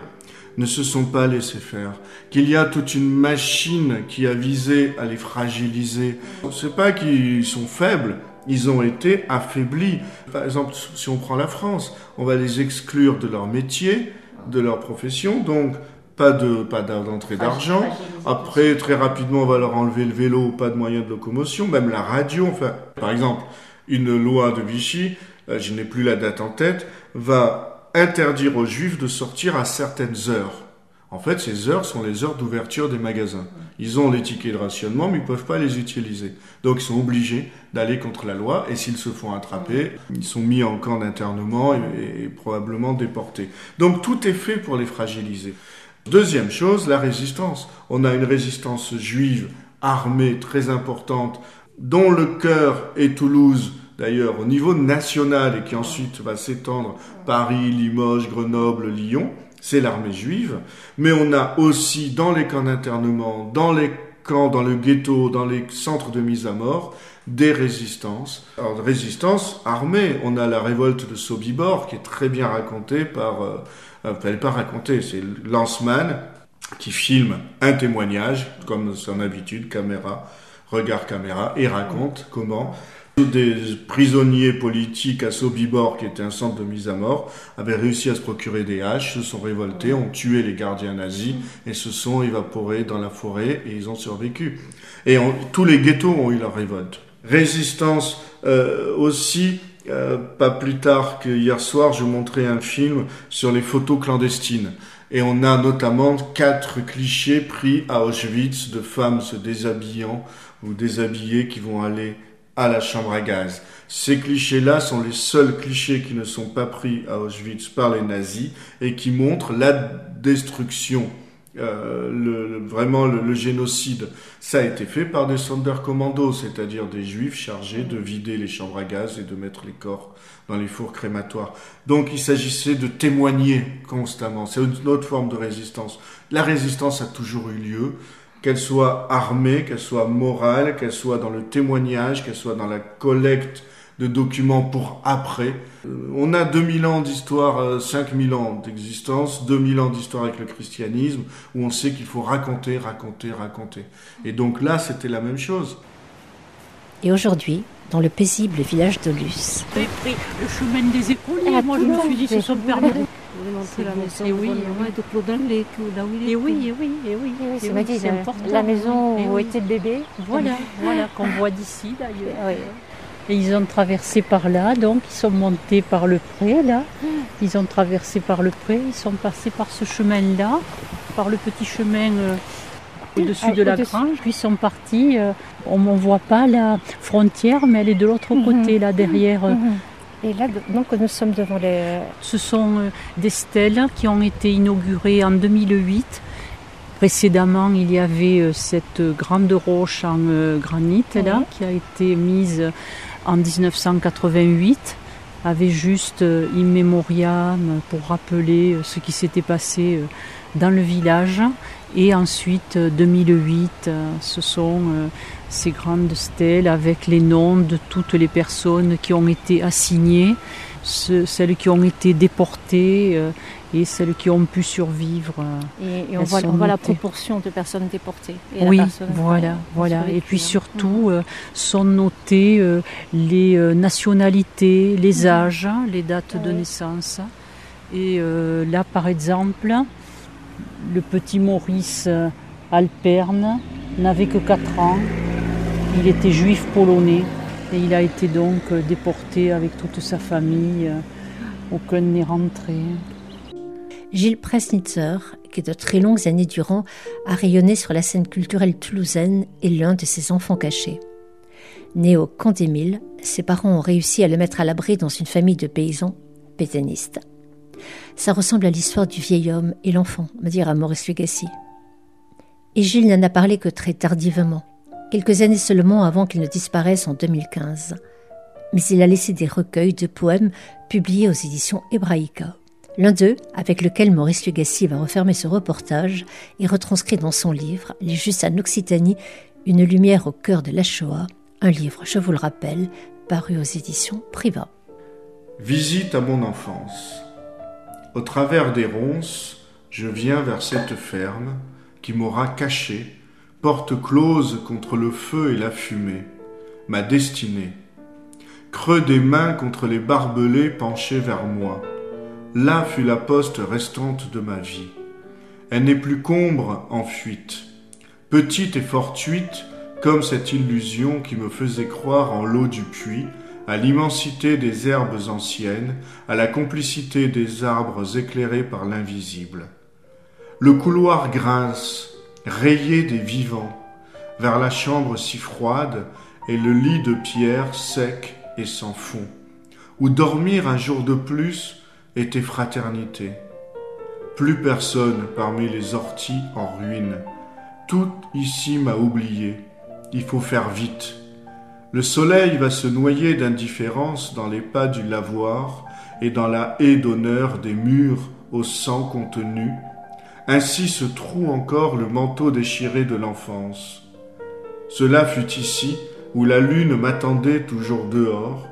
ne se sont pas laissés faire, qu'il y a toute une machine qui a visé à les fragiliser. C'est pas qu'ils sont faibles, ils ont été affaiblis. Par exemple, si on prend la France, on va les exclure de leur métier, de leur profession, donc pas de pas d'entrée d'argent. Après, très rapidement, on va leur enlever le vélo, pas de moyens de locomotion, même la radio. Enfin, par exemple, une loi de Vichy, euh, je n'ai plus la date en tête, va interdire aux juifs de sortir à certaines heures. En fait, ces heures sont les heures d'ouverture des magasins. Ils ont les tickets de rationnement, mais ils ne peuvent pas les utiliser. Donc ils sont obligés d'aller contre la loi, et s'ils se font attraper, ils sont mis en camp d'internement et, probablement déportés. Donc tout est fait pour les fragiliser. Deuxième chose, la résistance. On a une résistance juive armée très importante, dont le cœur est Toulouse, d'ailleurs au niveau national et qui ensuite va s'étendre Paris, Limoges, Grenoble, Lyon c'est l'armée juive, mais on a aussi dans les camps d'internement, dans les camps, dans le ghetto, dans les centres de mise à mort, des résistances. Alors, résistance armée, on a la révolte de Sobibor qui est très bien racontée par, euh, enfin, pas racontée, c'est Lanceman qui filme un témoignage, comme son habitude, caméra, regard caméra, et raconte comment des prisonniers politiques à Sobibor, qui était un centre de mise à mort, avaient réussi à se procurer des haches, se sont révoltés, ont tué les gardiens nazis et se sont évaporés dans la forêt et ils ont survécu. Et tous les ghettos ont eu leur révolte. Résistance euh, aussi, euh, pas plus tard que hier soir, je montrais un film sur les photos clandestines. Et on a notamment quatre clichés pris à Auschwitz de femmes se déshabillant ou déshabillées qui vont aller à la chambre à gaz. Ces clichés-là sont les seuls clichés qui ne sont pas pris à Auschwitz par les nazis et qui montrent la destruction, euh, le, vraiment le, génocide. Ça a été fait par des Sonderkommando, c'est-à-dire des juifs chargés de vider les chambres à gaz et de mettre les corps dans les fours crématoires. Donc il s'agissait de témoigner constamment. C'est une autre forme de résistance. La résistance a toujours eu lieu qu'elle soit armée, qu'elle soit morale, qu'elle soit dans le témoignage, qu'elle soit dans la collecte de documents pour après. Euh, on a 2000 ans d'histoire, 5000 euh, ans d'existence, 2000 ans d'histoire avec le christianisme, où on sait qu'il faut raconter, raconter, raconter. Et donc là, c'était la même chose. Et aujourd'hui, dans le paisible village de Luce. J'ai pris le chemin des écoliers, moi je me suis dit, ce sont permis. Et oui, et oui, et oui, et oui. C'est important. La maison où était le bébé. Voilà, voilà, qu'on voit d'ici d'ailleurs. Et ils ont traversé par là, donc ils sont montés par le pré là. Ils ont traversé par le pré, ils sont passés par ce chemin-là, par le petit chemin euh, au-dessus ah, de la grange, puis ils sont partis. Euh, on ne voit pas la frontière, mais elle est de l'autre mhm. côté, là derrière. Mhm. Et là, donc, nous sommes devant les. Ce sont euh, des stèles qui ont été inaugurées en 2008. Précédemment, il y avait euh, cette grande roche en euh, granit là, qui a été mise en 1988, avec juste in memoriam pour rappeler ce qui s'était passé dans le village. Et ensuite, 2008, ce sont ces grandes stèles avec les noms de toutes les personnes qui ont été assignées, celles qui ont été déportées euh, et celles qui ont pu survivre. Et, on, voit, la proportion de personnes déportées. oui, voilà, voilà. Et puis surtout euh, sont notées euh, les nationalités, les mhm. âges, les dates de naissance. Et là, par exemple, le petit Maurice Alperne n'avait que 4 ans. Il était juif polonais et il a été donc déporté avec toute sa famille. Euh, aucun n'est rentré. Gilles Presnitzer, qui de très longues années durant a rayonné sur la scène culturelle toulousaine, est l'un de ses enfants cachés. Né au camp des ses parents ont réussi à le mettre à l'abri dans une famille de paysans pétainistes. Ça ressemble à l'histoire du vieil homme et l'enfant, me dira Maurice Lugassi. Et Gilles n'en a parlé que très tardivement quelques années seulement avant qu'il ne disparaisse en 2015. Mais il a laissé des recueils de poèmes publiés aux éditions Hebraïca. L'un d'eux, avec lequel Maurice Lugassi va refermer ce reportage, est retranscrit dans son livre Les Justes en Occitanie, une lumière au cœur de la Shoah, un livre, je vous le rappelle, paru aux éditions Priva. Visite à mon enfance. Au travers des ronces, je viens vers cette ferme qui m'aura caché porte close contre le feu et la fumée, ma destinée. Creux des mains contre les barbelés penchés vers moi. Là fut la poste restante de ma vie. Elle n'est plus qu'ombre en fuite, petite et fortuite comme cette illusion qui me faisait croire en l'eau du puits, à l'immensité des herbes anciennes, à la complicité des arbres éclairés par l'invisible. Le couloir grince, rayé des vivants, vers la chambre si froide et le lit de pierre sec et sans fond, où dormir un jour de plus était fraternité. Plus personne parmi les orties en ruine. Tout ici m'a oublié. Il faut faire vite. Le soleil va se noyer d'indifférence dans les pas du lavoir et dans la haie d'honneur des murs au sang contenu. Ainsi se troue encore le manteau déchiré de l'enfance. Cela fut ici où la lune m'attendait toujours dehors,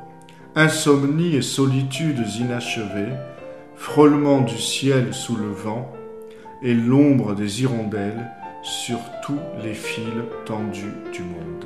insomnie et solitudes inachevées, frôlement du ciel sous le vent, et l'ombre des hirondelles sur tous les fils tendus du monde.